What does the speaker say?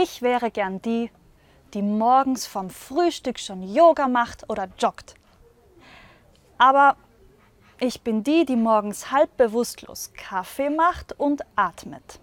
Ich wäre gern die, die morgens vom Frühstück schon Yoga macht oder joggt. Aber ich bin die, die morgens halb bewusstlos Kaffee macht und atmet.